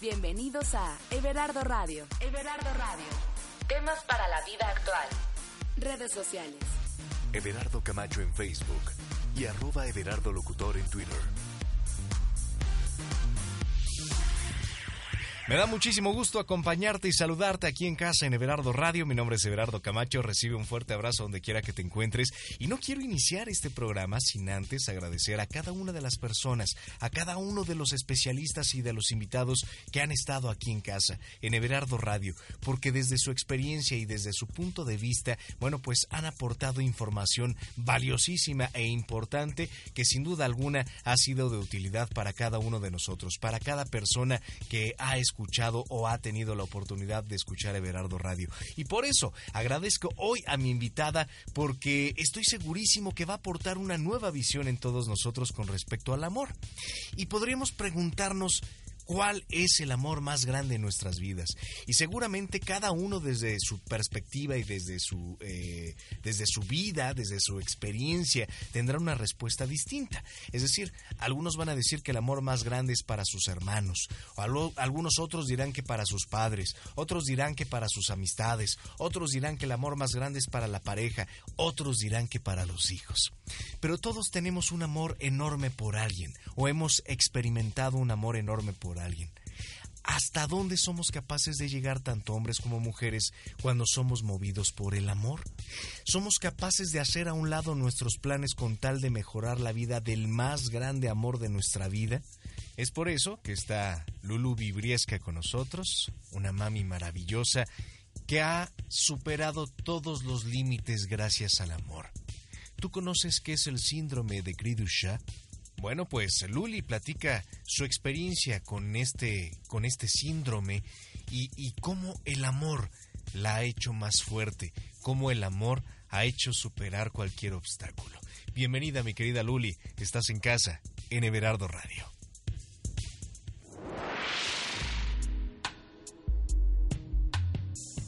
Bienvenidos a Everardo Radio. Everardo Radio. Temas para la vida actual. Redes sociales. Everardo Camacho en Facebook y arroba Everardo Locutor en Twitter. Me da muchísimo gusto acompañarte y saludarte aquí en casa en Everardo Radio. Mi nombre es Everardo Camacho. Recibe un fuerte abrazo donde quiera que te encuentres. Y no quiero iniciar este programa sin antes agradecer a cada una de las personas, a cada uno de los especialistas y de los invitados que han estado aquí en casa, en Everardo Radio, porque desde su experiencia y desde su punto de vista, bueno, pues han aportado información valiosísima e importante que sin duda alguna ha sido de utilidad para cada uno de nosotros, para cada persona que ha escuchado escuchado o ha tenido la oportunidad de escuchar Everardo Radio. Y por eso agradezco hoy a mi invitada porque estoy segurísimo que va a aportar una nueva visión en todos nosotros con respecto al amor. Y podríamos preguntarnos cuál es el amor más grande en nuestras vidas. Y seguramente cada uno desde su perspectiva y desde su, eh, desde su vida, desde su experiencia, tendrá una respuesta distinta. Es decir, algunos van a decir que el amor más grande es para sus hermanos, algunos otros dirán que para sus padres, otros dirán que para sus amistades, otros dirán que el amor más grande es para la pareja, otros dirán que para los hijos. Pero todos tenemos un amor enorme por alguien, o hemos experimentado un amor enorme por alguien. ¿Hasta dónde somos capaces de llegar tanto hombres como mujeres cuando somos movidos por el amor? ¿Somos capaces de hacer a un lado nuestros planes con tal de mejorar la vida del más grande amor de nuestra vida? Es por eso que está Lulu Vibriesca con nosotros, una mami maravillosa que ha superado todos los límites gracias al amor. ¿Tú conoces qué es el síndrome de Gridusha? Bueno, pues Luli platica su experiencia con este, con este síndrome y, y cómo el amor la ha hecho más fuerte, cómo el amor ha hecho superar cualquier obstáculo. Bienvenida, mi querida Luli, estás en casa, en Everardo Radio.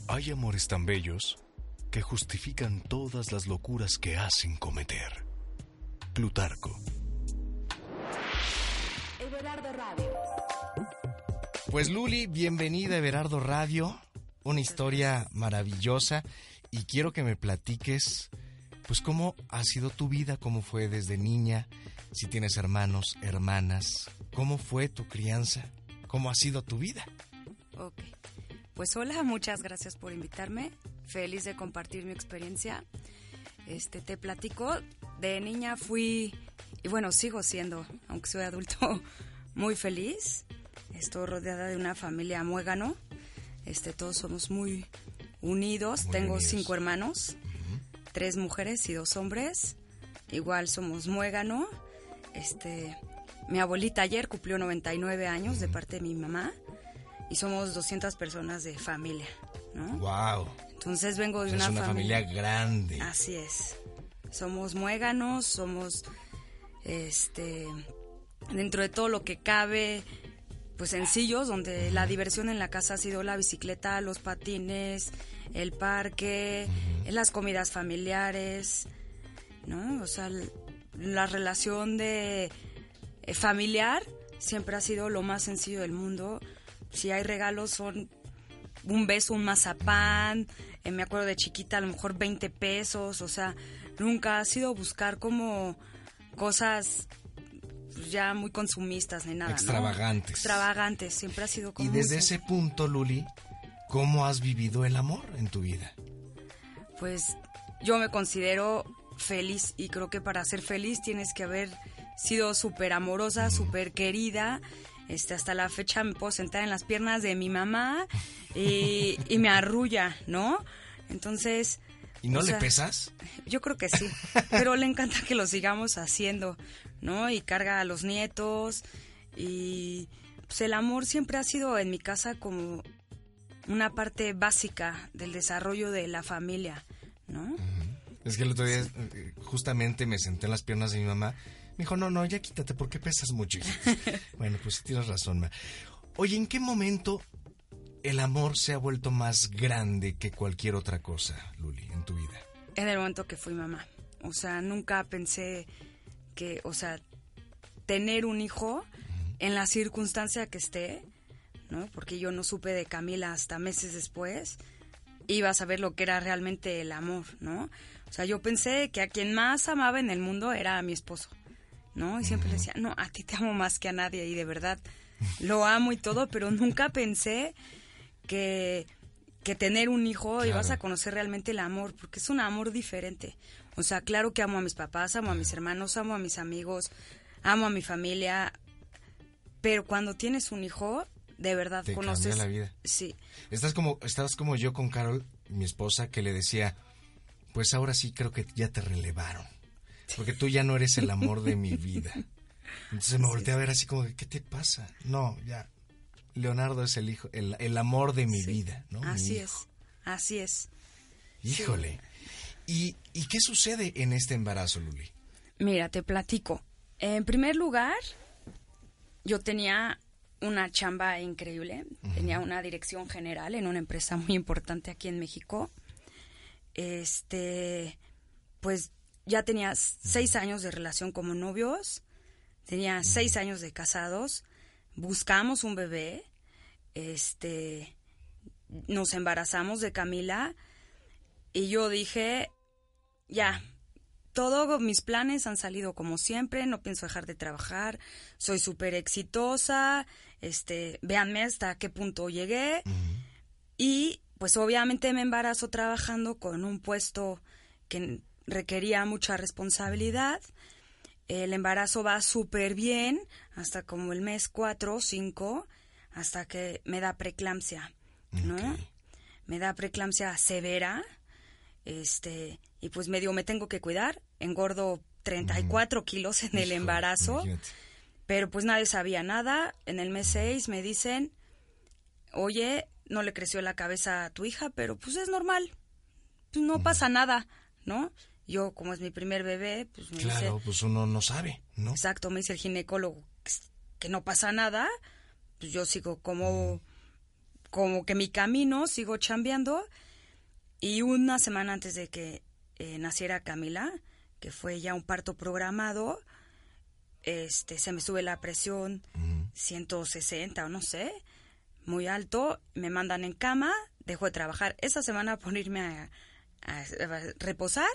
Hay amores tan bellos que justifican todas las locuras que hacen cometer. Plutarco. Pues Luli, bienvenida a Everardo Radio, una historia maravillosa. Y quiero que me platiques pues cómo ha sido tu vida, cómo fue desde niña, si tienes hermanos, hermanas, cómo fue tu crianza, cómo ha sido tu vida. Ok, pues hola, muchas gracias por invitarme, feliz de compartir mi experiencia. Este, te platico, de niña fui, y bueno, sigo siendo, aunque soy adulto, muy feliz. Estoy rodeada de una familia muégano. Este, todos somos muy unidos. Tengo cinco hermanos, tres mujeres y dos hombres. Igual somos muégano. Este, mi abuelita ayer cumplió 99 años de parte de mi mamá y somos 200 personas de familia, ¿no? Wow. Entonces vengo de es una, una familia grande. Así es. Somos muéganos, somos este dentro de todo lo que cabe, pues sencillos, donde la diversión en la casa ha sido la bicicleta, los patines, el parque, las comidas familiares, ¿no? O sea, la relación de eh, familiar siempre ha sido lo más sencillo del mundo. Si hay regalos son un beso, un mazapán, eh, me acuerdo de chiquita a lo mejor 20 pesos, o sea, nunca ha sido buscar como cosas pues, ya muy consumistas ni nada. Extravagantes. Extravagantes, siempre ha sido como... Y desde ese punto, Luli, ¿cómo has vivido el amor en tu vida? Pues yo me considero feliz y creo que para ser feliz tienes que haber sido súper amorosa, súper querida. Este, hasta la fecha me puedo sentar en las piernas de mi mamá y, y me arrulla, ¿no? Entonces... ¿Y no le pesas? Yo creo que sí, pero le encanta que lo sigamos haciendo, ¿no? Y carga a los nietos y pues el amor siempre ha sido en mi casa como una parte básica del desarrollo de la familia, ¿no? Es que el otro día eh, justamente me senté en las piernas de mi mamá. Me dijo, no, no, ya quítate porque pesas mucho. bueno, pues tienes razón, ma. Oye, ¿en qué momento el amor se ha vuelto más grande que cualquier otra cosa, Luli, en tu vida? En el momento que fui mamá. O sea, nunca pensé que, o sea, tener un hijo en la circunstancia que esté, ¿no? Porque yo no supe de Camila hasta meses después. Iba a saber lo que era realmente el amor, ¿no? O sea, yo pensé que a quien más amaba en el mundo era a mi esposo, ¿no? Y siempre le decía, no, a ti te amo más que a nadie y de verdad lo amo y todo, pero nunca pensé que, que tener un hijo ibas a conocer realmente el amor, porque es un amor diferente. O sea, claro que amo a mis papás, amo a mis hermanos, amo a mis amigos, amo a mi familia, pero cuando tienes un hijo, de verdad Te conoces la vida. Sí. Estás como, estás como yo con Carol, mi esposa, que le decía, pues ahora sí creo que ya te relevaron. Porque tú ya no eres el amor de mi vida. Entonces me volteé a ver así como, ¿qué te pasa? No, ya. Leonardo es el hijo, el, el amor de mi vida, ¿no? Así es, así es. Híjole. ¿Y, ¿Y qué sucede en este embarazo, Luli? Mira, te platico. En primer lugar, yo tenía una chamba increíble. Tenía una dirección general en una empresa muy importante aquí en México. Este, pues ya tenía seis años de relación como novios. Tenía seis años de casados. Buscamos un bebé. Este, nos embarazamos de Camila. Y yo dije, ya, todos mis planes han salido como siempre, no pienso dejar de trabajar, soy súper exitosa, este, véanme hasta qué punto llegué. Y pues obviamente me embarazo trabajando con un puesto que requería mucha responsabilidad. El embarazo va súper bien hasta como el mes 4 o 5, hasta que me da preeclampsia, ¿no? Me da preeclampsia severa este y pues medio me tengo que cuidar engordo 34 kilos en el embarazo imagínate. pero pues nadie sabía nada. En el mes 6 me dicen oye no le creció la cabeza a tu hija pero pues es normal pues no pasa nada no yo como es mi primer bebé pues me Claro, dice pues uno no sabe, ¿no? exacto me dice el ginecólogo que no pasa nada pues yo sigo como como que mi camino sigo chambeando. Y una semana antes de que eh, naciera Camila, que fue ya un parto programado, este, se me sube la presión 160 o no sé, muy alto, me mandan en cama, dejo de trabajar. Esa semana a, a- a reposar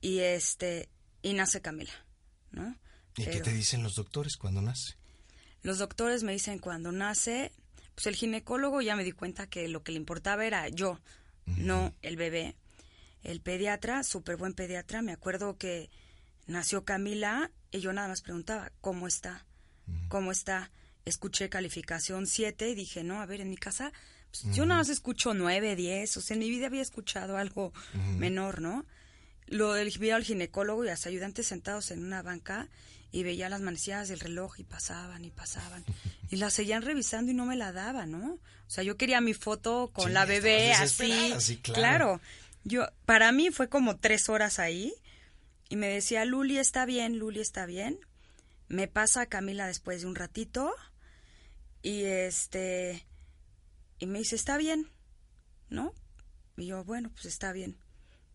y este y nace Camila, ¿no? ¿Y qué te dicen los doctores cuando nace? los doctores me dicen cuando nace, pues el ginecólogo ya me di cuenta que lo que le importaba era yo, no el bebé. El pediatra, súper buen pediatra, me acuerdo que nació Camila y yo nada más preguntaba, ¿cómo está? ¿Cómo está? Escuché calificación 7 y dije, no, a ver, en mi casa, pues, yo nada más escucho 9, 10, o sea, en mi vida había escuchado algo menor, ¿no? Lo vi al ginecólogo y a los ayudantes sentados en una banca y veía las manecillas del reloj y pasaban y pasaban. Y la seguían revisando y no me la daban, ¿no? O sea, yo quería mi foto con Sí, la bebé así. desesperada, sí, claro. claro. Yo, para mí fue como tres horas ahí y me decía, Luli está bien, Luli está bien. Me pasa a Camila después de un ratito y este, y me dice, está bien, ¿no? Y yo, bueno, pues está bien.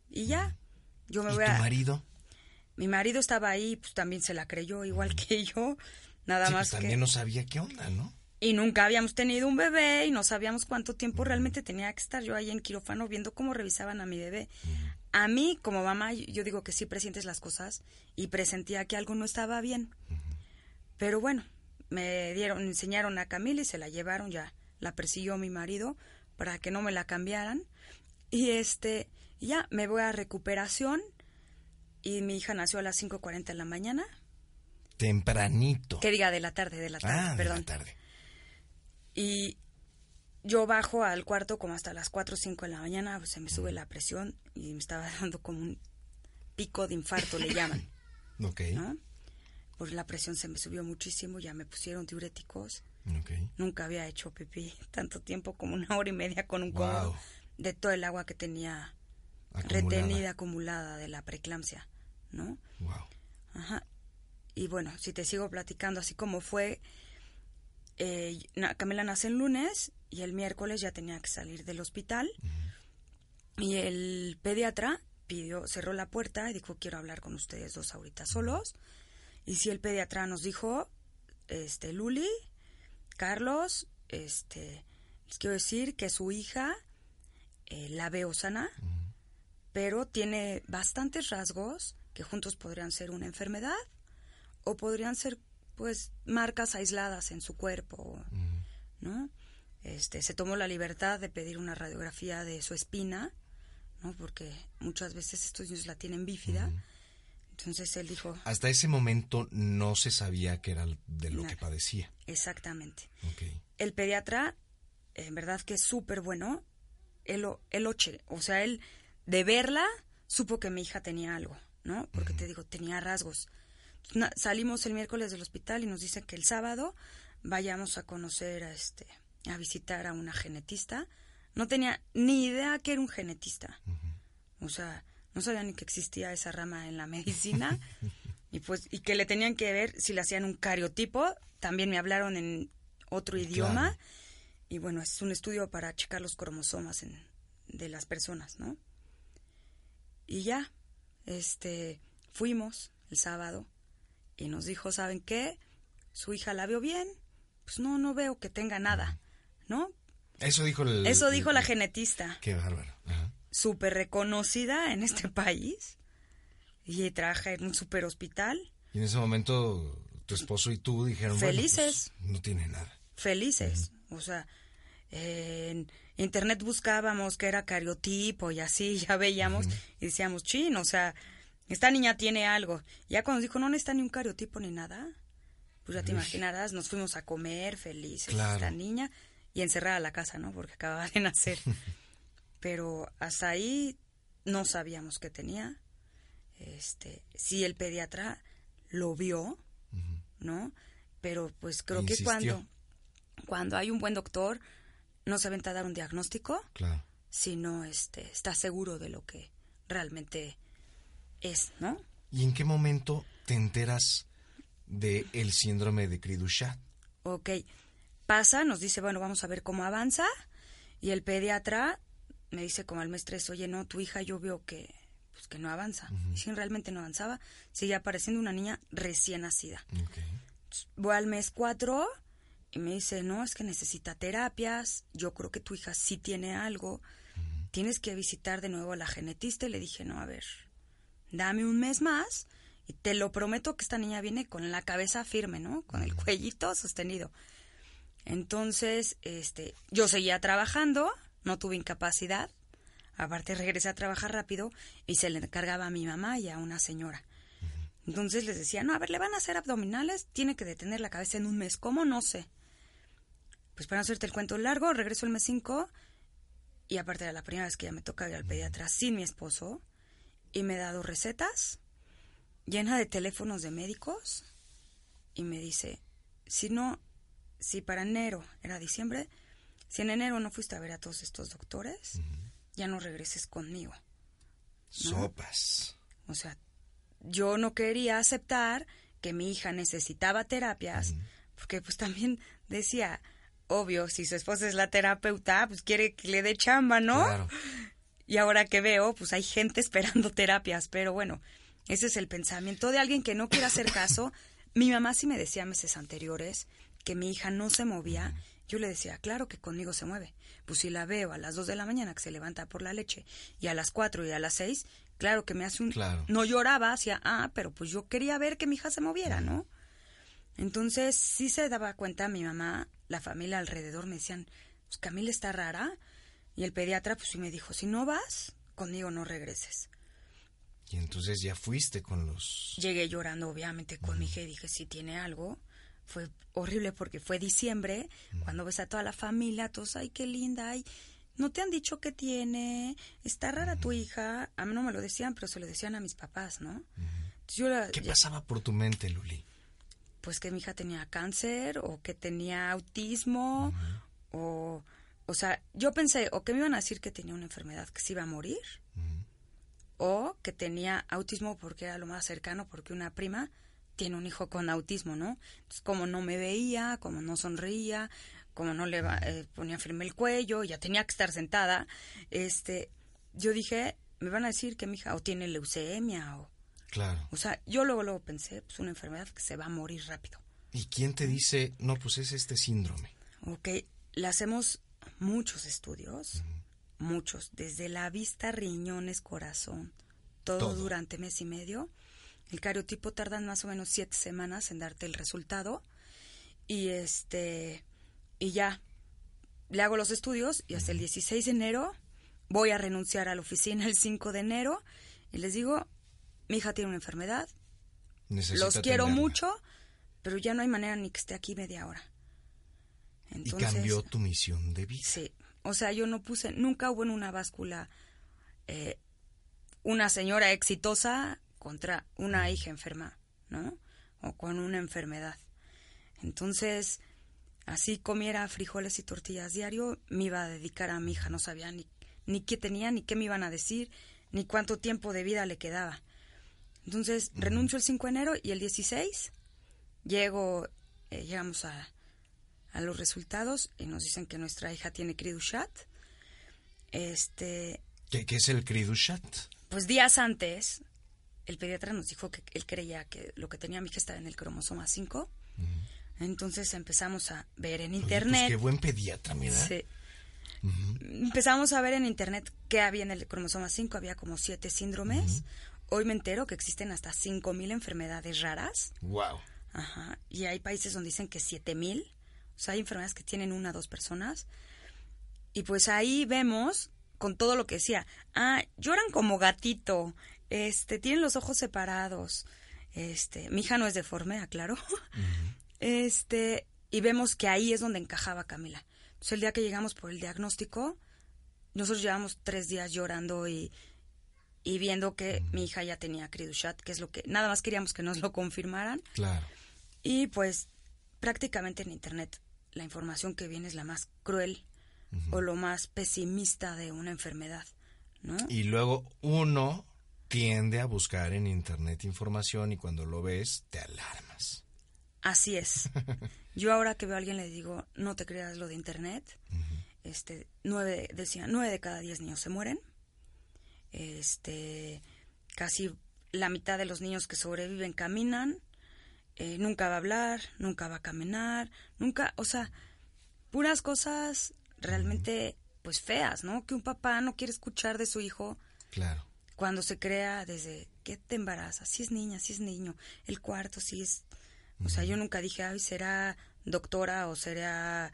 Y ya, yo me ¿Y voy tu a... marido? Mi marido estaba ahí, pues también se la creyó, igual que yo, nada Sí, más pues que... también no sabía qué onda, ¿no? Y nunca habíamos tenido un bebé y no sabíamos cuánto tiempo realmente tenía que estar yo ahí en quirófano viendo cómo revisaban a mi bebé. A mí, como mamá, yo digo que sí presientes las cosas y presentía que algo no estaba bien. Pero bueno, me dieron, enseñaron a Camila y se la llevaron ya. La persiguió mi marido para que no me la cambiaran. Y este, ya me voy a recuperación y mi hija nació a las 5.40 de la mañana. Tempranito. Que diga de la tarde, de la tarde, ah, de perdón. la tarde. Y yo bajo al cuarto como hasta las 4 o 5 de la mañana, pues, se me sube la presión y me estaba dando como un pico de infarto, le llaman, Ok, ¿no? Pues la presión se me subió muchísimo, ya me pusieron diuréticos. ok. Nunca había hecho pipí tanto tiempo como una hora y media con un Wow. de todo el agua que tenía Acumulada. retenida, acumulada de la preeclampsia, ¿no? Wow. Ajá. Y bueno, si te sigo platicando así como fue, eh, Camila nace el lunes y el miércoles ya tenía que salir del hospital y el pediatra pidió, cerró la puerta y dijo quiero hablar con ustedes dos ahorita solos. Y si el pediatra nos dijo, este, Luli, Carlos, este, les quiero decir que su hija eh, la veo sana, pero tiene bastantes rasgos que juntos podrían ser una enfermedad o podrían ser pues marcas aisladas en su cuerpo, ¿no? Este, se tomó la libertad de pedir una radiografía de su espina, ¿no? Porque muchas veces estos niños la tienen bífida. Entonces él dijo... Hasta ese momento no se sabía que era de lo que padecía. Exactamente. El pediatra, en verdad que es súper bueno, él, él, o sea, él de verla supo que mi hija tenía algo, ¿no? Porque te digo, tenía rasgos. salimos el miércoles del hospital y nos dicen que el sábado vayamos a conocer a este a visitar a una genetista. No tenía ni idea que era un genetista. O sea, no sabía ni que existía esa rama en la medicina. y pues y que le tenían que ver si le hacían un cariotipo. También me hablaron en otro idioma. Y bueno, es un estudio para checar los cromosomas en, de las personas, ¿no? Y ya, este, fuimos el sábado y nos dijo, ¿saben qué? Su hija la vio bien, pues no, no veo que tenga nada, ¿no? Eso dijo el, Eso dijo la genetista. Qué bárbaro. Súper reconocida en este país y trabaja en un super hospital. Y en ese momento tu esposo y tú dijeron, pues, felices. no tiene nada. Felices. O sea, en internet buscábamos que era cariotipo y así, ya veíamos y decíamos, chin, o sea, esta niña tiene algo. Ya cuando dijo, no necesita ni un cariotipo ni nada, pues ya te imaginarás, nos fuimos a comer felices, esta niña, y encerrada la casa, ¿no? Porque acababa de nacer. Pero hasta ahí no sabíamos qué tenía. Este, sí el pediatra lo vio, ¿no? Pero pues creo que cuando cuando hay un buen doctor no se aventa a dar un diagnóstico, claro. sino este, está seguro de lo que realmente es, ¿no? ¿Y en qué momento te enteras del el síndrome de cri Ok, pasa, nos dice, bueno, vamos a ver cómo avanza, y el pediatra me dice como al mes 3, oye, no, tu hija yo veo que, pues, que no avanza. Y si realmente no avanzaba, sigue apareciendo una niña recién nacida. Voy al mes 4 y me dice, no, es que necesita terapias, yo creo que tu hija sí tiene algo, tienes que visitar de nuevo a la genetista. Y le dije, no, a ver, dame un mes más y te lo prometo que esta niña viene con la cabeza firme, ¿no? Con el cuellito sostenido. Entonces, este, yo seguía trabajando, no tuve incapacidad. Aparte regresé a trabajar rápido y se le encargaba a mi mamá y a una señora. Entonces les decía, no, a ver, le van a hacer abdominales, tiene que detener la cabeza en un mes. ¿Cómo? No sé pues para no hacerte el cuento largo, regreso el mes 5 y aparte de la primera vez que ya me toca ir al pediatra sin mi esposo y me da dos recetas llena de teléfonos de médicos y me dice, si no, si para enero era diciembre, si en enero no fuiste a ver a todos estos doctores, ya no regreses conmigo. Sopas. O sea, yo no quería aceptar que mi hija necesitaba terapias, porque pues también decía, obvio, si su esposa es la terapeuta, pues quiere que le dé chamba, ¿no? Claro. Y ahora que veo, pues hay gente esperando terapias, pero bueno, ese es el pensamiento de alguien que no quiere hacer caso. Mi mamá sí me decía meses anteriores que mi hija no se movía. Yo le decía, claro que conmigo se mueve. Pues si la veo a las 2 de la mañana que se levanta por la leche y a las 4 y a las 6, claro que me hace un... Claro. No lloraba, hacía, ah, pero pues yo quería ver que mi hija se moviera, ¿no? Entonces sí se daba cuenta mi mamá la familia alrededor me decían, pues Camila está rara. Y el pediatra pues sí me dijo, si no vas, conmigo no regreses. Y entonces ya fuiste con los... Llegué llorando obviamente con mi hija y dije, si tiene algo. Fue horrible porque fue diciembre, cuando ves a toda la familia, todos, ay, qué linda, ay, no te han dicho qué tiene, está rara tu hija. A mí no me lo decían, pero se lo decían a mis papás, ¿no? ¿Qué pasaba por tu mente, Luli? Pues que mi hija tenía cáncer o que tenía autismo o o sea, yo pensé o que me iban a decir que tenía una enfermedad que se iba a morir o que tenía autismo porque era lo más cercano porque una prima tiene un hijo con autismo, ¿no? Entonces, como no me veía, como no sonreía, como no le eh, ponía firme el cuello, ya tenía que estar sentada, este, yo dije, me van a decir que mi hija o tiene leucemia o Claro. O sea, yo luego, luego pensé, pues una enfermedad que se va a morir rápido. ¿Y quién te dice, no, pues es este síndrome? Ok, le hacemos muchos estudios, muchos, desde la vista, riñones, corazón, todo, Todo. durante mes y medio. El cariotipo tardan más o menos siete semanas en darte el resultado. Y este, y ya, le hago los estudios y hasta el 16 de enero voy a renunciar a la oficina el 5 de enero y les digo, mi hija tiene una enfermedad, Necesita los quiero mucho, pero ya no hay manera ni que esté aquí media hora. Y cambió tu misión de vida. Sí, o sea, yo no puse, nunca hubo en una báscula eh, una señora exitosa contra una hija enferma, ¿no? O con una enfermedad. Entonces, así comiera frijoles y tortillas diario, me iba a dedicar a mi hija, no sabía ni, ni qué tenía, ni qué me iban a decir, ni cuánto tiempo de vida le quedaba. Entonces, renuncio el 5 de enero y el 16 llego, eh, llegamos a, a los resultados y nos dicen que nuestra hija tiene Cridushat. Este, ¿Qué, qué es el Cridushat? pues días antes, el pediatra nos dijo que él creía que lo que tenía mi hija estaba en el cromosoma 5. Entonces empezamos a ver en Oye, internet. pues qué buen pediatra, mira. Sí. Empezamos a ver en internet qué había en el cromosoma 5. Había como siete síndromes. Hoy me entero que existen hasta 5.000 enfermedades raras. Wow. Ajá. Y hay países donde dicen que 7000. O sea, hay enfermedades que tienen una o dos personas. Y pues ahí vemos con todo lo que decía. Ah, lloran como gatito. Este, tienen los ojos separados. Este, mi hija no es deforme, aclaro. Este, y vemos que ahí es donde encajaba Camila. Entonces, el día que llegamos por el diagnóstico, nosotros llevamos tres días llorando y, y viendo que mi hija ya tenía Cridushat, que es lo que nada más queríamos que nos lo confirmaran. Claro. Y pues prácticamente en Internet la información que viene es la más cruel o lo más pesimista de una enfermedad, ¿no? Y luego uno tiende a buscar en internet información y cuando lo ves te alarmas. Así es. Yo ahora que veo a alguien le digo, no te creas lo de Internet. Este, nueve, decía, nueve de cada diez niños se mueren. Este, casi la mitad de los niños que sobreviven caminan. Eh, nunca va a hablar, nunca va a caminar, nunca, o sea, puras cosas realmente, pues feas, ¿no? Que un papá no quiere escuchar de su hijo Claro. cuando se crea desde que te embarazas, si es niña, si es niño, el cuarto, si es... O sea, yo nunca dije, ay, será doctora o será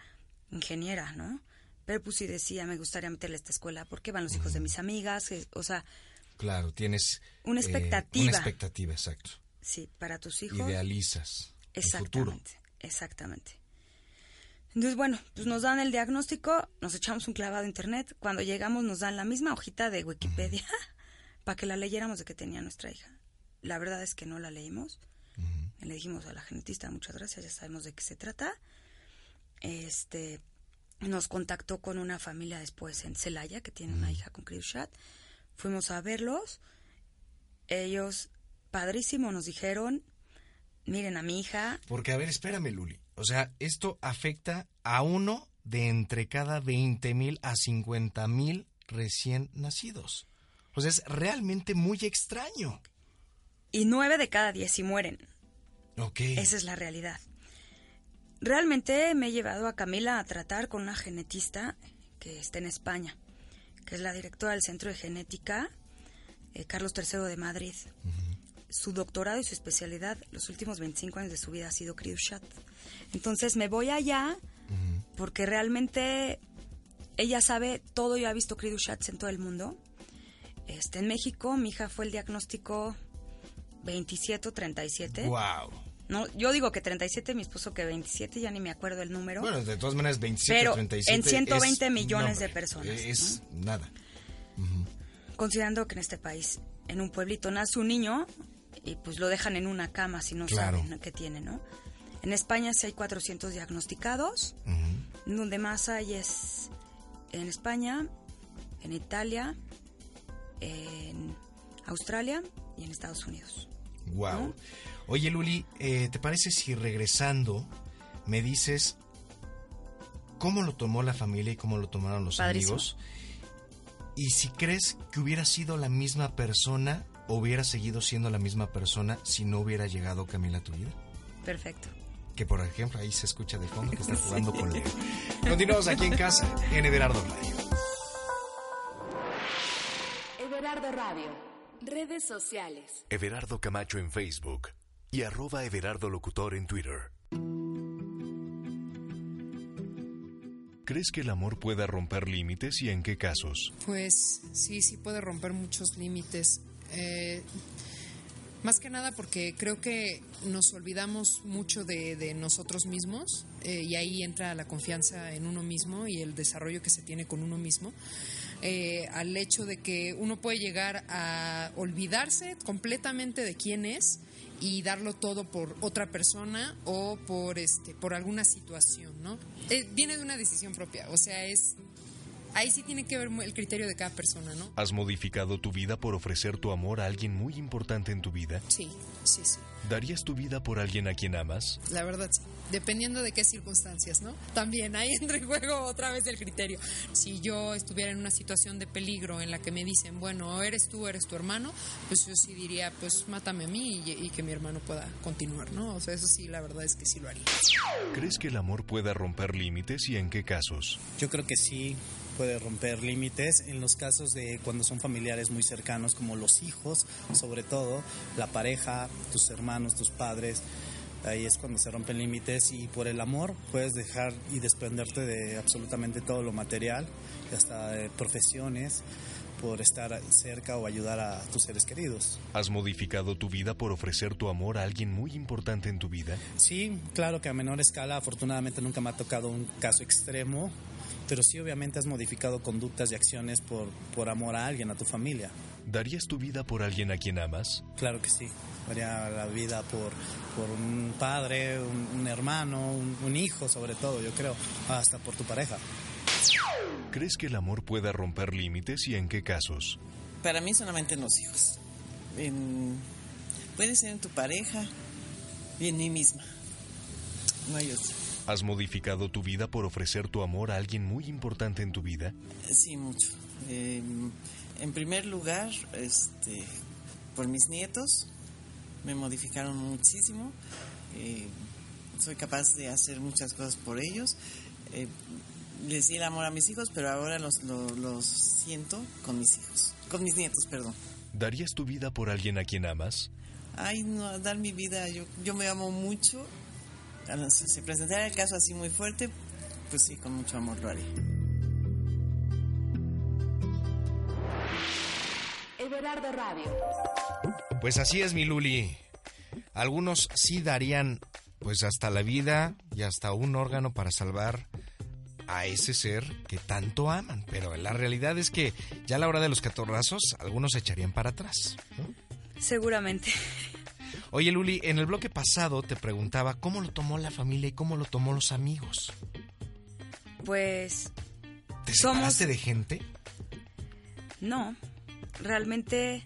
ingeniera, ¿no? Pero pues sí decía, me gustaría meterle a esta escuela porque van los hijos de mis amigas, que- o sea, Claro, tienes Una eh, expectativa. una expectativa, exacto. sí, para tus hijos. Idealizas el futuro. Exactamente, exactamente. Entonces, bueno, pues nos dan el diagnóstico, nos echamos un clavado a internet. Cuando llegamos nos dan la misma hojita de Wikipedia para que la leyéramos de que tenía nuestra hija. La verdad es que no la leímos. Le dijimos a la genetista, muchas gracias, ya sabemos de qué se trata. Este, nos contactó con una familia después en Celaya que tiene una hija con Chat. Fuimos a verlos. Ellos, padrísimo, nos dijeron, miren a mi hija, Porque, a ver, espérame, Luli. O sea, esto afecta a uno de entre cada 20 mil a 50 mil recién nacidos. O sea, es realmente muy extraño. y nueve de cada diez sí mueren. Ok. Esa es la realidad. Realmente me he llevado a Camila a tratar con una genetista que está en España, que es la directora del Centro de Genética, eh, Carlos III de Madrid. Su doctorado y su especialidad, los últimos 25 años de su vida ha sido Cridushat. Entonces me voy allá porque realmente ella sabe todo y ha visto Cridushats en todo el mundo. Este, en México, mi hija fue el diagnóstico 27 o 37. Wow. No, yo digo que 37, mi esposo que 27, ya ni me acuerdo el número. Bueno, de todas maneras, 27, Pero 37 en 120 es- millones no, de personas, Es nada. Considerando que en este país, en un pueblito, nace un niño y pues lo dejan en una cama si no Claro. saben qué tiene, ¿no? En España sí hay 400 diagnosticados. Ujú. Donde más hay es en España, en Italia, en Australia y en Estados Unidos. Wow. Oye, Luli, eh, ¿te parece si regresando me dices cómo lo tomó la familia y cómo lo tomaron los Padrísimo. amigos? Y si crees que hubiera sido la misma persona o hubiera seguido siendo la misma persona si no hubiera llegado Camila a tu vida. Perfecto. que por ejemplo ahí se escucha de fondo que está jugando con Leo. Continuamos aquí en casa, en Everardo Radio. Everardo Radio. Redes sociales. Everardo Camacho en Facebook y arroba Everardo Locutor en Twitter. ¿Crees que el amor pueda romper límites y en qué casos? Pues sí, sí puede romper muchos límites. Eh, más que nada porque creo que nos olvidamos mucho de, nosotros mismos eh, y ahí entra la confianza en uno mismo y el desarrollo que se tiene con uno mismo. Eh, al hecho de que uno puede llegar a olvidarse completamente de quién es y darlo todo por otra persona o por este por alguna situación, ¿no? Eh, viene de una decisión propia, o sea, es ahí sí tiene que ver el criterio de cada persona, ¿no? ¿Has modificado tu vida por ofrecer tu amor a alguien muy importante en tu vida? Sí, sí, sí. ¿Darías tu vida por alguien a quien amas? La verdad, sí. Dependiendo de qué circunstancias, ¿no? También ahí entra en juego otra vez el criterio. Si yo estuviera en una situación de peligro en la que me dicen, bueno, eres tú, eres tu hermano, pues yo sí diría, pues mátame a mí y, y que mi hermano pueda continuar, ¿no? O sea, eso sí, la verdad es que sí lo haría. ¿Crees que el amor pueda romper límites y en qué casos? Yo creo que sí puede romper límites en los casos de cuando son familiares muy cercanos como los hijos, sobre todo la pareja, tus hermanos, tus padres. Ahí es cuando se rompen límites y por el amor puedes dejar y desprenderte de absolutamente todo lo material, hasta de profesiones, por estar cerca o ayudar a tus seres queridos. ¿Has modificado tu vida por ofrecer tu amor a alguien muy importante en tu vida? Sí, claro que a menor escala, afortunadamente nunca me ha tocado un caso extremo, pero sí obviamente has modificado conductas y acciones por, por amor a alguien, a tu familia. ¿Darías tu vida por alguien a quien amas? Claro que sí. Daría la vida por, por un padre, un, hermano, un, hijo sobre todo, yo creo, hasta por tu pareja. ¿Crees que el amor pueda romper límites y en qué casos? Para mí solamente en los hijos. puede ser en tu pareja y en mí misma. No hay otra. ¿Has modificado tu vida por ofrecer tu amor a alguien muy importante en tu vida? Sí, mucho. Em, en primer lugar, este, por mis nietos, me modificaron muchísimo. Eh, soy capaz de hacer muchas cosas por ellos. Eh, les di el amor a mis hijos, pero ahora los, los, siento con mis hijos, con mis nietos, perdón. ¿Darías tu vida por alguien a quien amas? Ay, no, dar mi vida, yo, yo me amo mucho si se presentara el caso así muy fuerte, pues sí, con mucho amor lo haría. Everardo Radio. Pues así es, mi Luli. Algunos sí darían pues hasta la vida y hasta un órgano para salvar a ese ser que tanto aman. Pero la realidad es que ya a la hora de los catorrazos, algunos se echarían para atrás. Seguramente. Oye, Luli, en el bloque pasado te preguntaba cómo lo tomó la familia y cómo lo tomó los amigos. Pues. ¿Te somos... de gente? No. Realmente,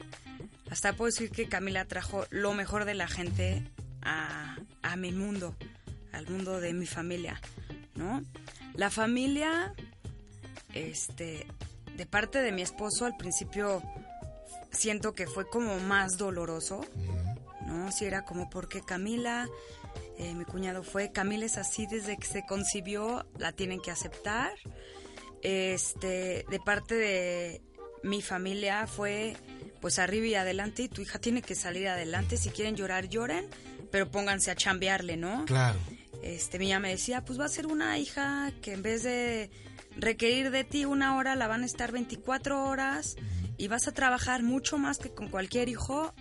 hasta puedo decir que Camila trajo lo mejor de la gente a, a mi mundo, al mundo de mi familia, ¿no? La familia, este, de parte de mi esposo, al principio siento que fue como más doloroso. ¿No? Si era como porque Camila, eh, mi cuñado fue, Camila es así desde que se concibió, la tienen que aceptar. Este, de parte de mi familia fue pues arriba y adelante y tu hija tiene que salir adelante, si quieren llorar lloren, pero pónganse a chambearle, ¿no? Claro. Este, mi me decía, pues va a ser una hija que en vez de requerir de ti una hora, la van a estar 24 horas y vas a trabajar mucho más que con cualquier hijo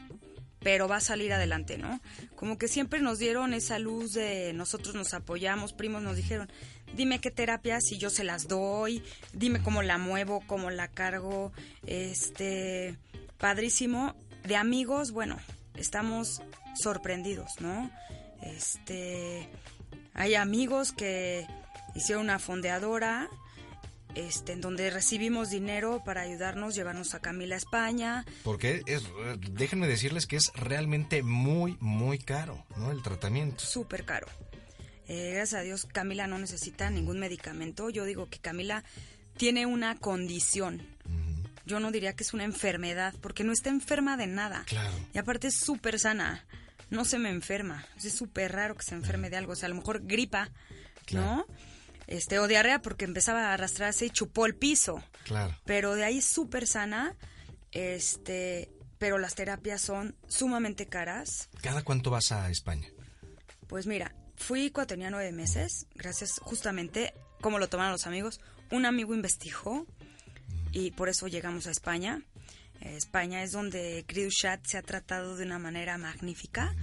pero va a salir adelante, ¿no? Como que siempre nos dieron esa luz de nosotros nos apoyamos, primos nos dijeron, dime qué terapias y yo se las doy, dime cómo la muevo, cómo la cargo, este, padrísimo. De amigos, bueno, estamos sorprendidos, ¿no? Este, hay amigos que hicieron una fondeadora, este, en donde recibimos dinero para ayudarnos, llevarnos a Camila a España. Porque es, déjenme decirles que es realmente muy, muy caro, ¿no? El tratamiento. Súper caro. Eh, gracias a Dios, Camila no necesita ningún medicamento. Yo digo que Camila tiene una condición. Yo no diría que es una enfermedad, porque no está enferma de nada. Claro. Y aparte es súper sana. no se me enferma. Es súper raro que se enferme de algo. O sea, a lo mejor gripa, ¿no? Este, o diarrea porque empezaba a arrastrarse y chupó el piso. Claro. Pero de ahí súper sana. Este, pero las terapias son sumamente caras. ¿Cada cuánto vas a España? Pues mira, fui cuando tenía nueve meses, gracias justamente, como lo tomaron los amigos, un amigo investigó y por eso llegamos a España. España es donde Chat se ha tratado de una manera magnífica.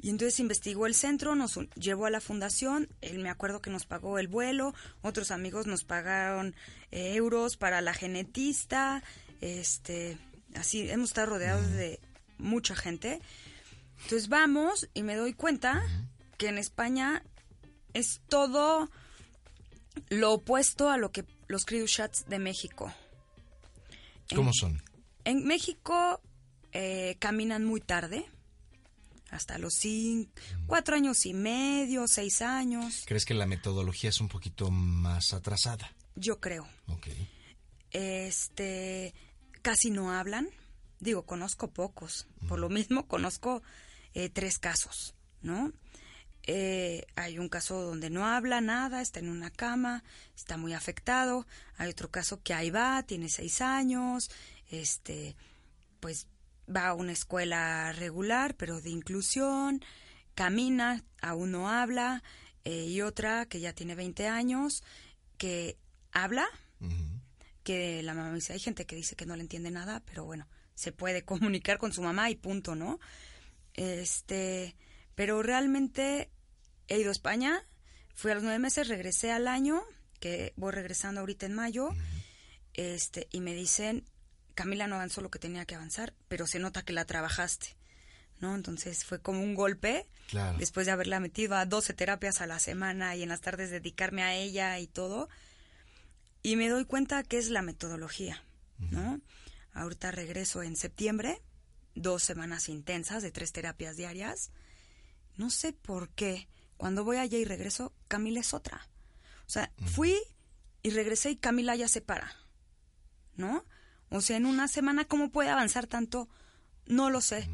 Y entonces investigó el centro, nos llevó a la fundación, él me acuerdo que nos pagó el vuelo, otros amigos nos pagaron eh, euros para la genetista, este, así, hemos estado rodeados de mucha gente. Entonces vamos y me doy cuenta que en España es todo lo opuesto a lo que los Shots de México. ¿Cómo En- son? En México eh, caminan muy tarde, hasta los cinco, cuatro años y medio, seis años, ¿Crees que la metodología es un poquito más atrasada? yo creo. Ok. Este, casi no hablan. Digo, conozco pocos. Por lo mismo, conozco eh, tres casos, ¿no? Eh, hay un caso donde no habla nada, está en una cama, está muy afectado. Hay otro caso que ahí va, tiene seis años, este, pues va a una escuela regular, pero de inclusión, camina, aún no habla. eh, y otra que ya tiene 20 años, que habla, que la mamá me dice, hay gente que dice que no le entiende nada, pero bueno, se puede comunicar con su mamá y punto, ¿no? Este, pero realmente he ido a España, fui a los nueve meses, regresé al año, que voy regresando ahorita en mayo, este, y me dicen, Camila no avanzó lo que tenía que avanzar, pero se nota que la trabajaste, ¿no? Entonces fue como un golpe, Claro. después de haberla metido a 12 terapias a la semana y en las tardes dedicarme a ella y todo, y me doy cuenta que es la metodología, ¿no? Ahorita regreso en septiembre, dos semanas intensas de tres terapias diarias. No sé por qué, cuando voy allá y regreso, Camila es otra. O sea, fui y regresé y Camila ya se para, ¿no? O sea, en una semana, ¿cómo puede avanzar tanto? No lo sé.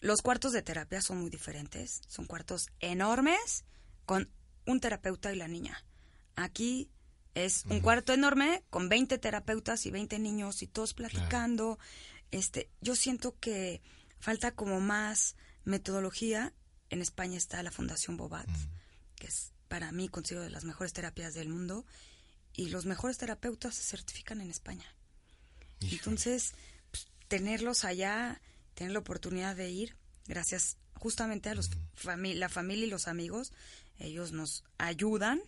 Los cuartos de terapia son muy diferentes. Son cuartos enormes con un terapeuta y la niña. Aquí es un cuarto enorme con 20 terapeutas y 20 niños y todos platicando. Este, yo siento que falta como más metodología. En España está la Fundación Bobat, que es para mí considero de las mejores terapias del mundo y los mejores terapeutas se certifican en España. Entonces, pues, tenerlos allá, tener la oportunidad de ir, gracias justamente a los fami- la familia y los amigos, ellos nos ayudan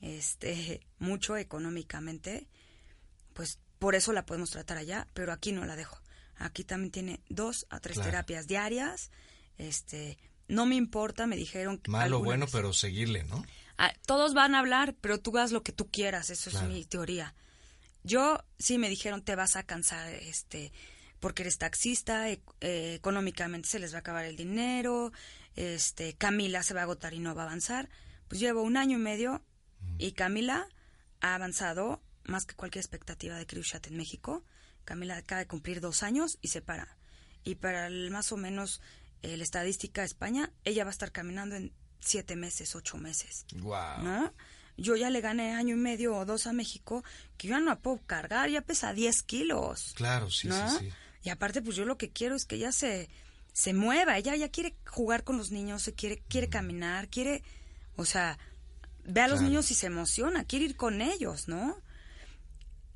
este mucho económicamente, pues por eso la podemos tratar allá, pero aquí no la dejo. Aquí también tiene dos a tres Claro. terapias diarias. Este, no me importa, me dijeron que Malo, bueno, vez- pero seguirle, ¿no? Ah, todos van a hablar, pero tú haz lo que tú quieras, eso Claro. es mi teoría. Yo sí me dijeron te vas a cansar, este, porque eres taxista, e- eh, económicamente se les va a acabar el dinero, este, Camila se va a agotar y no va a avanzar. Pues llevo un año y medio y Camila ha avanzado más que cualquier expectativa de Chat en México. Camila acaba de cumplir dos años y se para. Y para el, más o menos eh, la estadística de España, ella va a estar caminando en siete meses, ocho meses. Wow. ¿no? Yo ya le gané año y medio o dos a México, que yo ya no la puedo cargar, ya pesa 10 kilos. Claro, sí, ¿no? sí, sí. Y aparte, pues yo lo que quiero es que ella se, se mueva, ella ya quiere jugar con los niños, se quiere, quiere caminar, quiere, o sea, ve a los niños y se emociona, quiere ir con ellos, ¿no?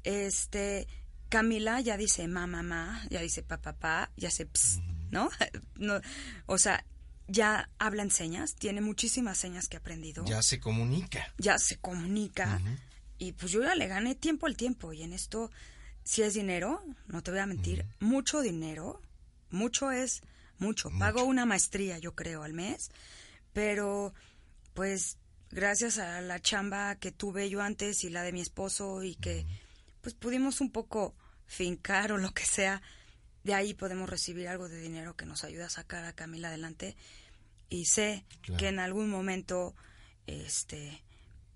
Este, Camila ya dice mamá, mamá, ya dice papá, papá, ya se ps, ¿no? ¿no? O sea, ya habla en señas, tiene muchísimas señas que ha aprendido Ya se comunica. ya se comunica. Y pues yo ya le gané tiempo al tiempo. Y en esto, si es dinero, no te voy a mentir, mucho dinero, mucho es mucho. Pago una maestría, yo creo, al mes. Pero, pues, gracias a la chamba que tuve yo antes y la de mi esposo y que, pues, pudimos un poco fincar o lo que sea, de ahí podemos recibir algo de dinero que nos ayuda a sacar a Camila adelante. Y sé Claro. que en algún momento, este,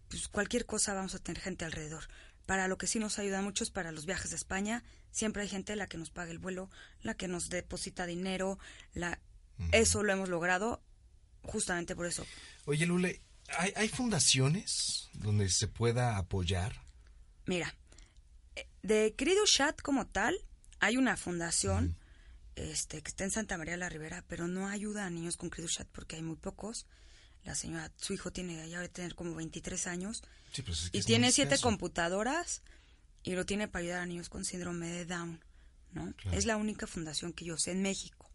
pues cualquier cosa vamos a tener gente alrededor. Para lo que sí nos ayuda mucho es para los viajes de España. Siempre hay gente la que nos paga el vuelo, la que nos deposita dinero, la eso lo hemos logrado justamente por eso. Oye, Lule, ¿hay, hay fundaciones donde se pueda apoyar? Mira, eh, de Querido Chat como tal, hay una fundación este, que está en Santa María la Ribera, pero no ayuda a niños con Chat porque hay muy pocos. La señora, su hijo tiene, ya debe tener como 23 años Sí, pues es que y tiene siete computadoras y lo tiene para ayudar a niños con síndrome de Down, ¿no? Claro. Es la única fundación que yo sé en México.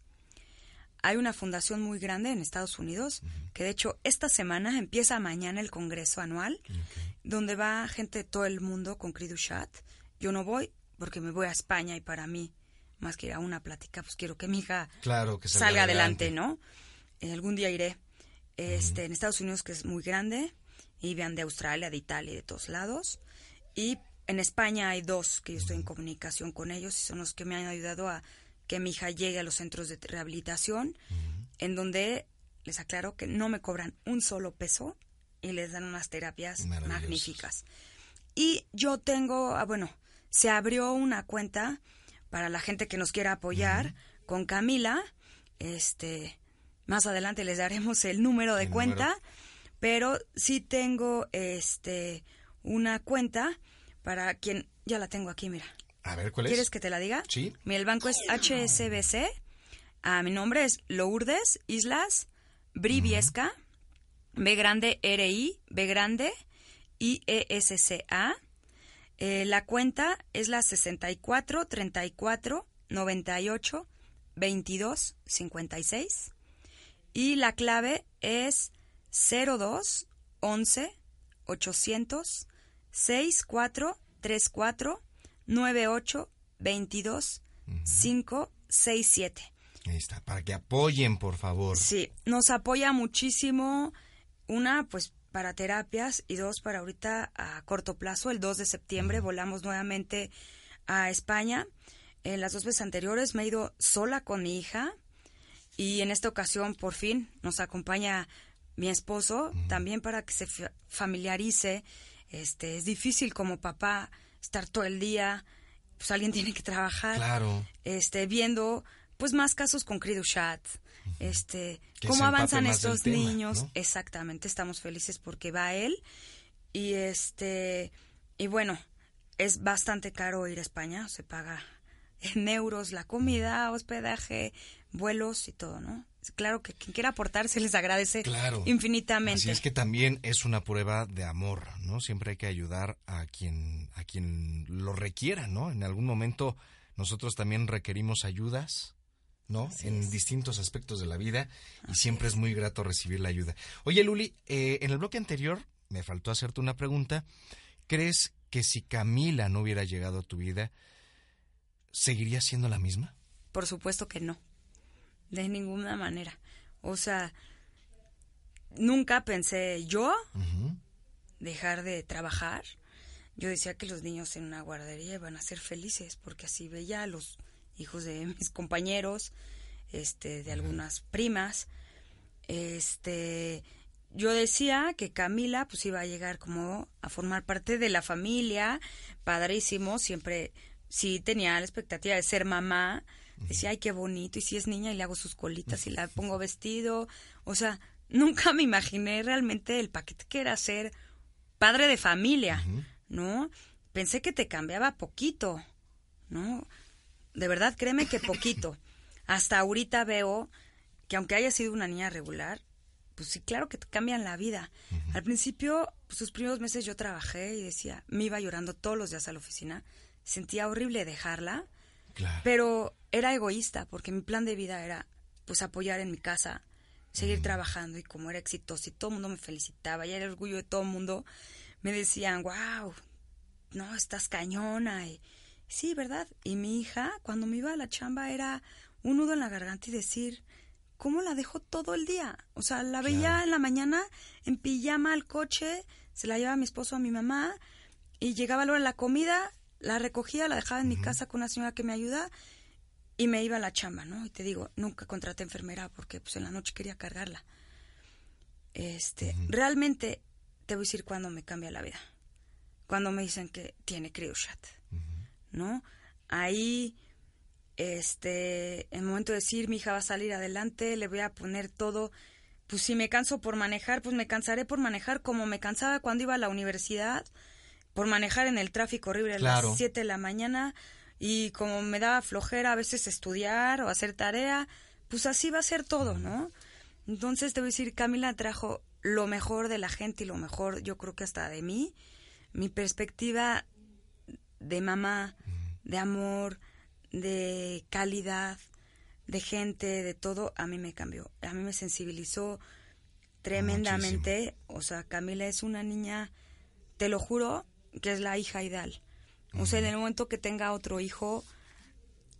Hay una fundación muy grande en Estados Unidos que de hecho esta semana empieza mañana el congreso anual donde va gente de todo el mundo con Chat. Yo no voy porque me voy a España y para mí más que ir a una plática pues quiero que mi hija Claro, que salga salga adelante, adelante. ¿no? Eh, algún día iré. Este, En Estados Unidos, que es muy grande, y vean de Australia, de Italia y de todos lados. Y en España hay dos que yo estoy en comunicación con ellos y son los que me han ayudado a que mi hija llegue a los centros de rehabilitación, en donde les aclaro que no me cobran un solo peso y les dan unas terapias magníficas. Y yo tengo, ah, bueno, se abrió una cuenta para la gente que nos quiera apoyar con Camila. Este, más adelante les daremos el número de El cuenta, número. pero sí tengo este una cuenta para quien ya la tengo aquí, mira. A ver, ¿cuál es? ¿Quieres que te la diga? Sí. Mira, el banco es HSBC. Ah, mi nombre es Lourdes Islas Briviesca. B grande RI, B grande IESCA. Eh, la cuenta es la 64 34 98 22 56. Y la clave es 02 11 800 64 34 98 22 567. Ahí está, para que apoyen, por favor. Sí, nos apoya muchísimo. Una, pues para terapias y dos, para ahorita a corto plazo. El 2 de septiembre volamos nuevamente a España. En las dos veces anteriores me he ido sola con mi hija y en esta ocasión por fin nos acompaña mi esposo también para que se fa- familiarice. Este, es difícil como papá estar todo el día, pues alguien tiene que trabajar Claro. este, viendo pues más casos con Chat, este, Que cómo avanzan estos tema, niños. ¿no? Exactamente, estamos felices porque va él y este y bueno, es bastante caro ir a España, se paga en euros la comida, hospedaje, vuelos y todo, ¿no? Claro que quien quiera aportar se les agradece Claro. infinitamente. Así es que también es una prueba de amor, ¿no? Siempre hay que ayudar a quien, a quien lo requiera, ¿no? En algún momento nosotros también requerimos ayudas, ¿no? en distintos aspectos de la vida y siempre es. muy grato recibir la ayuda. Oye, Luli, eh, en el bloque anterior me faltó hacerte una pregunta. ¿Crees que si Camila no hubiera llegado a tu vida, seguiría siendo la misma? Por supuesto que no. De ninguna manera. O sea, nunca pensé yo dejar de trabajar. Yo decía que los niños en una guardería iban a ser felices porque así veía a los hijos de mis compañeros, este, de algunas primas. Este, yo decía que Camila pues iba a llegar como a formar parte de la familia, padrísimo, siempre sí tenía la expectativa de ser mamá, decía, ay, qué bonito, y si es niña y le hago sus colitas y la pongo vestido, o sea, nunca me imaginé realmente el paquete que era ser padre de familia, ¿no? Pensé que te cambiaba poquito, ¿no? De verdad, créeme que poquito. Hasta ahorita veo que aunque haya sido una niña regular, pues sí, claro que te cambian la vida. Al principio, pues, sus primeros meses yo trabajé y decía, me iba llorando todos los días a la oficina, sentía horrible dejarla, Claro. pero era egoísta porque mi plan de vida era pues apoyar en mi casa, seguir trabajando y como era exitoso y todo el mundo me felicitaba y era el orgullo de todo el mundo, me decían, wow, no, estás cañona. Y, sí, ¿verdad? Y mi hija, cuando me iba a la chamba, era un nudo en la garganta y decir, ¿cómo la dejo todo el día? O sea, la veía en la mañana en pijama al coche, se la llevaba mi esposo, a mi mamá, y llegaba a la hora de la comida, la recogía, la dejaba en mi casa con una señora que me ayuda y me iba a la chamba, ¿no? Y te digo, nunca contraté enfermera porque pues en la noche quería cargarla. Este, realmente te voy a decir cuándo me cambia la vida. Cuando me dicen que tiene CryoShat, ¿no? Ahí Este, en el momento de decir, mi hija va a salir adelante, le voy a poner todo. Pues si me canso por manejar, pues me cansaré por manejar como me cansaba cuando iba a la universidad, por manejar en el tráfico horrible a las 7 de la mañana y como me daba flojera a veces estudiar o hacer tarea, pues así va a ser todo, ¿no? Entonces te voy a decir, Camila trajo lo mejor de la gente y lo mejor, yo creo que hasta de mí, mi perspectiva de mamá, de amor, de calidad, de gente, de todo, a mí me cambió. A mí me sensibilizó tremendamente. O sea, Camila es una niña, te lo juro, que es la hija ideal. O sea, en el momento que tenga otro hijo,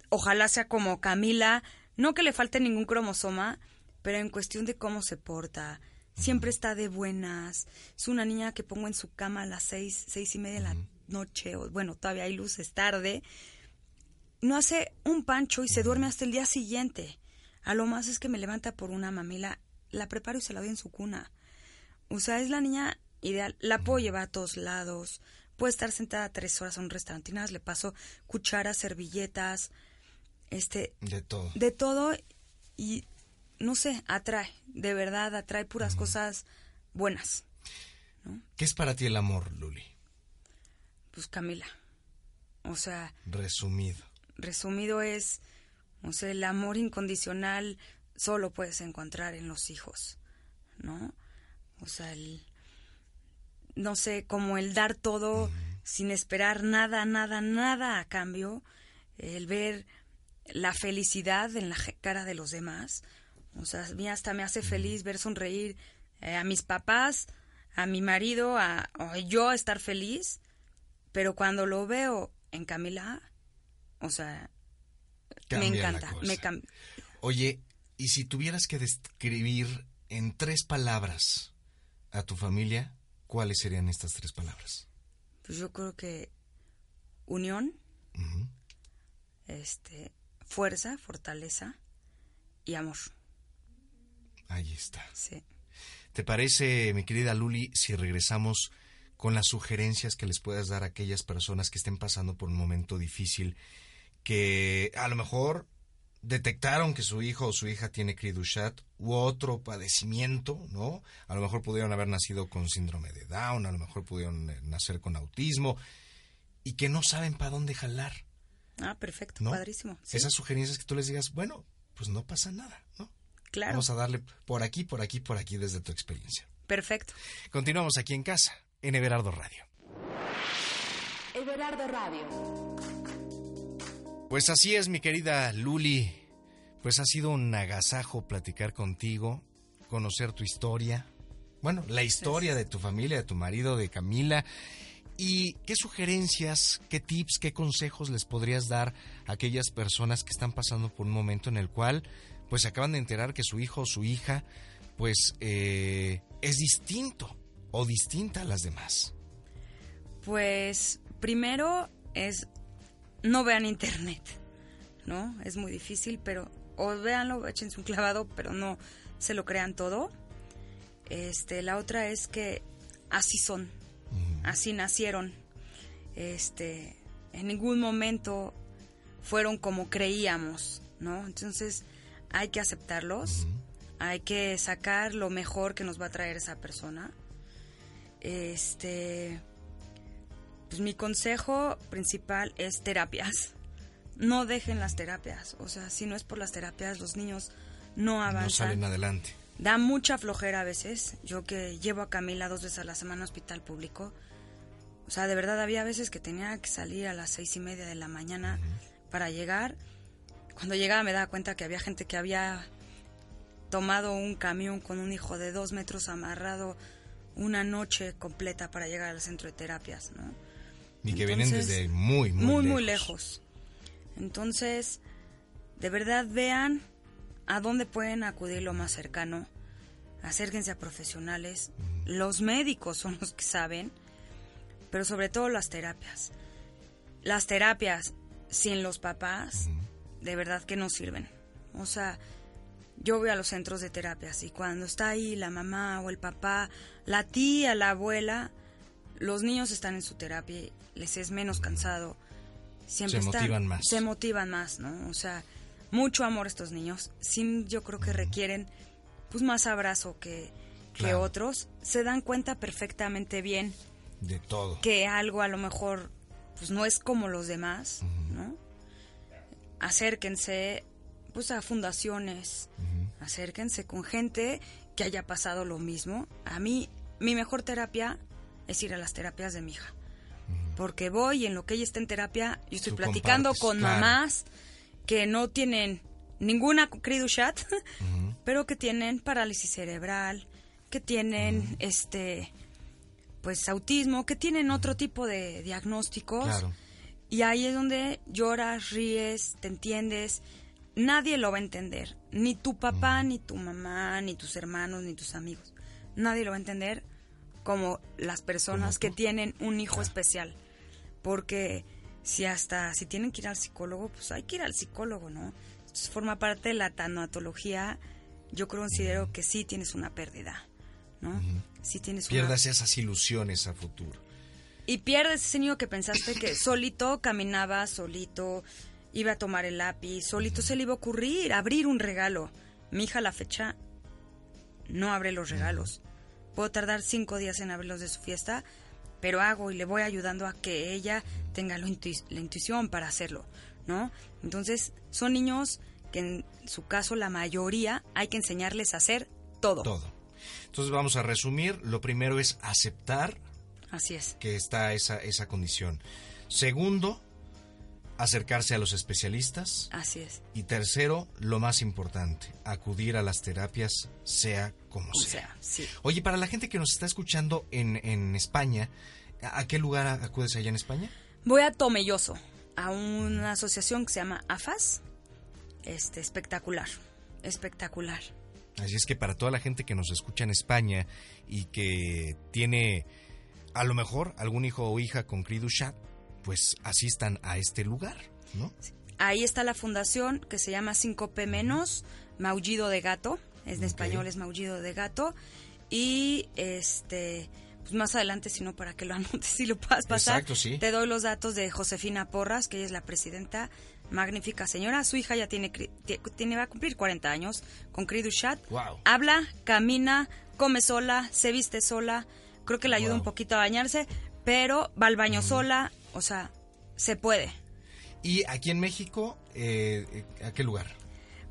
ojalá sea como Camila, no que le falte ningún cromosoma, pero en cuestión de cómo se porta, siempre está de buenas. Es una niña que pongo en su cama a las seis, seis y media de la noche, o bueno, todavía hay luces tarde. No hace un pancho y se duerme hasta el día siguiente. A lo más es que me levanta por una mamila, la preparo y se la doy en su cuna. O sea, es la niña ideal. La puedo llevar a todos lados. Puede estar sentada tres horas en un restaurante y nada más le paso cucharas, servilletas, este, De todo. de todo y no sé, atrae, de verdad atrae puras cosas buenas. ¿Qué es para ti el amor, Luli? Pues Camila. O sea, Resumido. resumido es, o sea, el amor incondicional solo puedes encontrar en los hijos, ¿no? O sea, el, no sé, como el dar todo sin esperar nada, nada, nada a cambio, el ver la felicidad en la cara de los demás, o sea, a mí hasta me hace feliz ver sonreír eh, a mis papás, a mi marido, a, a yo estar feliz, pero cuando lo veo en Camila, o sea, Cambia me encanta, me cam- Oye, y si tuvieras que describir en tres palabras a tu familia, ¿cuáles serían estas tres palabras? pues yo creo que unión, este, fuerza, fortaleza y amor, Ahí está. sí. ¿Te parece, mi querida Luli, si regresamos con las sugerencias que les puedas dar a aquellas personas que estén pasando por un momento difícil, que a lo mejor detectaron que su hijo o su hija tiene cri du chat u otro padecimiento, ¿no? A lo mejor pudieron haber nacido con síndrome de Down, a lo mejor pudieron eh, nacer con autismo y que no saben para dónde jalar, Ah, perfecto, ¿no? padrísimo. sí, Esas sugerencias que tú les digas, bueno, pues no pasa nada, ¿no? claro, Vamos a darle por aquí, por aquí, por aquí desde tu experiencia. perfecto. Continuamos aquí en casa, en Everardo Radio. Everardo Radio. Pues así es, mi querida Luli. Pues ha sido un agasajo platicar contigo, conocer tu historia. Bueno, la historia de tu familia, de tu marido, de Camila. ¿Y qué sugerencias, qué tips, qué consejos les podrías dar a aquellas personas que están pasando por un momento en el cual pues se acaban de enterar que su hijo o su hija pues eh, es distinto o distinta a las demás? Pues primero es no vean internet, ¿no? Es muy difícil, pero o véanlo, échense un clavado, pero no se lo crean todo. Este, la otra es que así son, así nacieron. Este, en ningún momento fueron como creíamos, ¿no? Entonces hay que aceptarlos, hay que sacar lo mejor que nos va a traer esa persona. Este, pues mi consejo principal es terapias. No dejen las terapias. O sea, si no es por las terapias, los niños no No avanzan. salen adelante. Da mucha flojera a veces. Yo que llevo a Camila dos veces a la semana a hospital público. O sea, de verdad había veces que tenía que salir a las seis y media de la mañana para llegar. Cuando llegaba me daba cuenta que había gente que había tomado un camión con un hijo de dos metros amarrado una noche completa para llegar al centro de terapias, ¿no? Y que vienen desde muy, muy, muy, lejos. muy lejos. Entonces, de verdad vean a dónde pueden acudir lo más cercano. Acérquense a profesionales. Los médicos son los que saben, pero sobre todo las terapias. Las terapias sin los papás, de verdad que no sirven. O sea, yo voy a los centros de terapias y cuando está ahí la mamá o el papá, la tía, la abuela, los niños están en su terapia, les es menos cansado siempre Se están- motivan más. Se motivan más, ¿no? O sea, mucho amor estos niños. Sí, yo creo que requieren pues más abrazo que, que Claro. otros. Se dan cuenta perfectamente bien De todo. que algo a lo mejor pues no es como los demás, ¿no? Acérquense pues a fundaciones, acérquense con gente que haya pasado lo mismo. A mí mi mejor terapia es ir a las terapias de mi hija. Porque voy y en lo que ella está en terapia, yo estoy Tú platicando con claro. mamás que no tienen ninguna chat, pero que tienen parálisis cerebral, que tienen este pues autismo, que tienen otro tipo de diagnósticos. Claro. Y ahí es donde lloras, ríes, te entiendes. Nadie lo va a entender. Ni tu papá, ni tu mamá, ni tus hermanos, ni tus amigos. Nadie lo va a entender como las personas que tienen un hijo especial. Porque si hasta, si tienen que ir al psicólogo, pues hay que ir al psicólogo, ¿no? Entonces, forma parte de la tanatología. Yo considero que sí tienes una pérdida, ¿no? Sí tienes una Pierdas esas ilusiones a futuro. y pierdes ese niño que pensaste que solito caminaba, solito iba a tomar el lápiz, solito se le iba a ocurrir abrir un regalo. Mi hija a la fecha no abre los regalos. Puedo tardar cinco días en abrirlos de su fiesta, pero hago y le voy ayudando a que ella tenga la, la intuición para hacerlo, ¿no? Entonces, son niños que en su caso la mayoría hay que enseñarles a hacer todo. Todo. Entonces vamos a resumir. Lo primero es aceptar Así es. que está esa, esa condición. Segundo, acercarse a los especialistas. Así es. Y tercero, lo más importante, acudir a las terapias, sea como O sea. sea, sí. Oye, para la gente que nos está escuchando en, en España, ¿a qué lugar acudes allá en España? Voy a Tomelloso, a una asociación que se llama AFAS. Este, espectacular, espectacular. Así es que para toda la gente que nos escucha en España y que tiene a lo mejor algún hijo o hija con Cridushat, pues asistan a este lugar, ¿no? Ahí está la fundación que se llama 5P menos, Maullido de Gato, es de español, es Maullido de Gato. Y este, pues más adelante, si no, para que lo anotes si lo puedas pasar, Exacto, sí. te doy los datos de Josefina Porras, que ella es la presidenta, magnífica señora. Su hija ya tiene, cri- tie- tiene va a cumplir 40 años con Cridushat. Wow. Habla, camina, come sola, se viste sola. Creo que le ayuda Wow. un poquito a bañarse, pero va al baño sola. O sea, se puede. Y aquí en México, eh, ¿a qué lugar?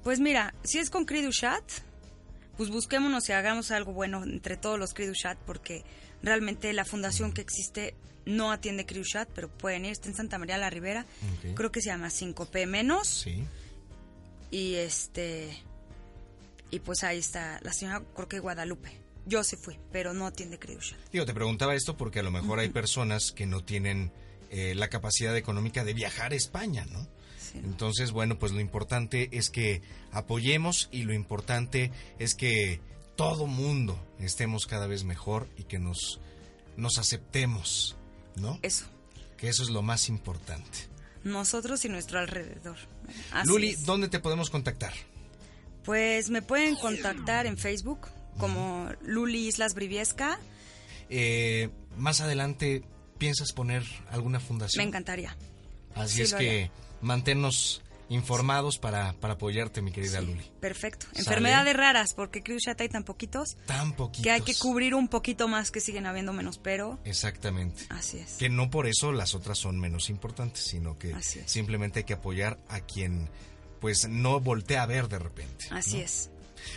Pues mira, si es con Cridushat, pues busquémonos y hagamos algo bueno entre todos los Cridushat, porque realmente la fundación que existe no atiende Cridushat, pero pueden ir, está en Santa María la Ribera, creo que se llama 5P menos, Sí. y este, y pues ahí está la señora, creo que Guadalupe. Yo sí fui, pero no atiende Cridushat. Digo, te preguntaba esto porque a lo mejor hay personas que no tienen eh, la capacidad económica de viajar a España, ¿no? Sí. Entonces, bueno, pues lo importante es que apoyemos y lo importante es que todo mundo estemos cada vez mejor y que nos, nos aceptemos, ¿no? Eso, Que eso es lo más importante. nosotros y nuestro alrededor. Así Luli, es. ¿dónde te podemos contactar? Pues me pueden contactar en Facebook como Luli Islas Briviesca. Eh, más adelante, ¿piensas poner alguna fundación? Me encantaría. Así Sí, es que manténnos informados para, para apoyarte, mi querida Sí, Luli. Perfecto. Sale. Enfermedades raras, porque Chat hay tan poquitos Tan poquitos. que hay que cubrir un poquito más que siguen habiendo menos, pero Exactamente. así es. Que no por eso las otras son menos importantes, sino que simplemente hay que apoyar a quien pues no voltea a ver de repente. Así ¿no? es.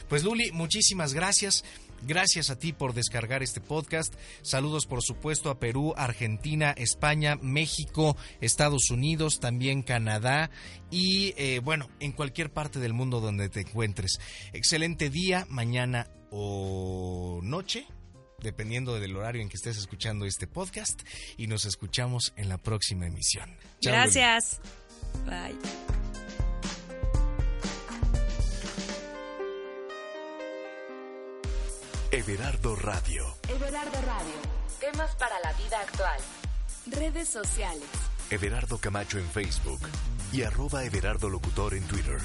Pues Luli, muchísimas gracias. Gracias a ti por descargar este podcast. Saludos por supuesto a Perú, Argentina, España, México, Estados Unidos, también Canadá y eh, bueno, en cualquier parte del mundo donde te encuentres. Excelente día, mañana o noche, dependiendo del horario en que estés escuchando este podcast y nos escuchamos en la próxima emisión. Gracias. Bye. Everardo Radio. Everardo Radio. Temas para la vida actual. Redes sociales. Everardo Camacho en Facebook y arroba Everardo Locutor en Twitter.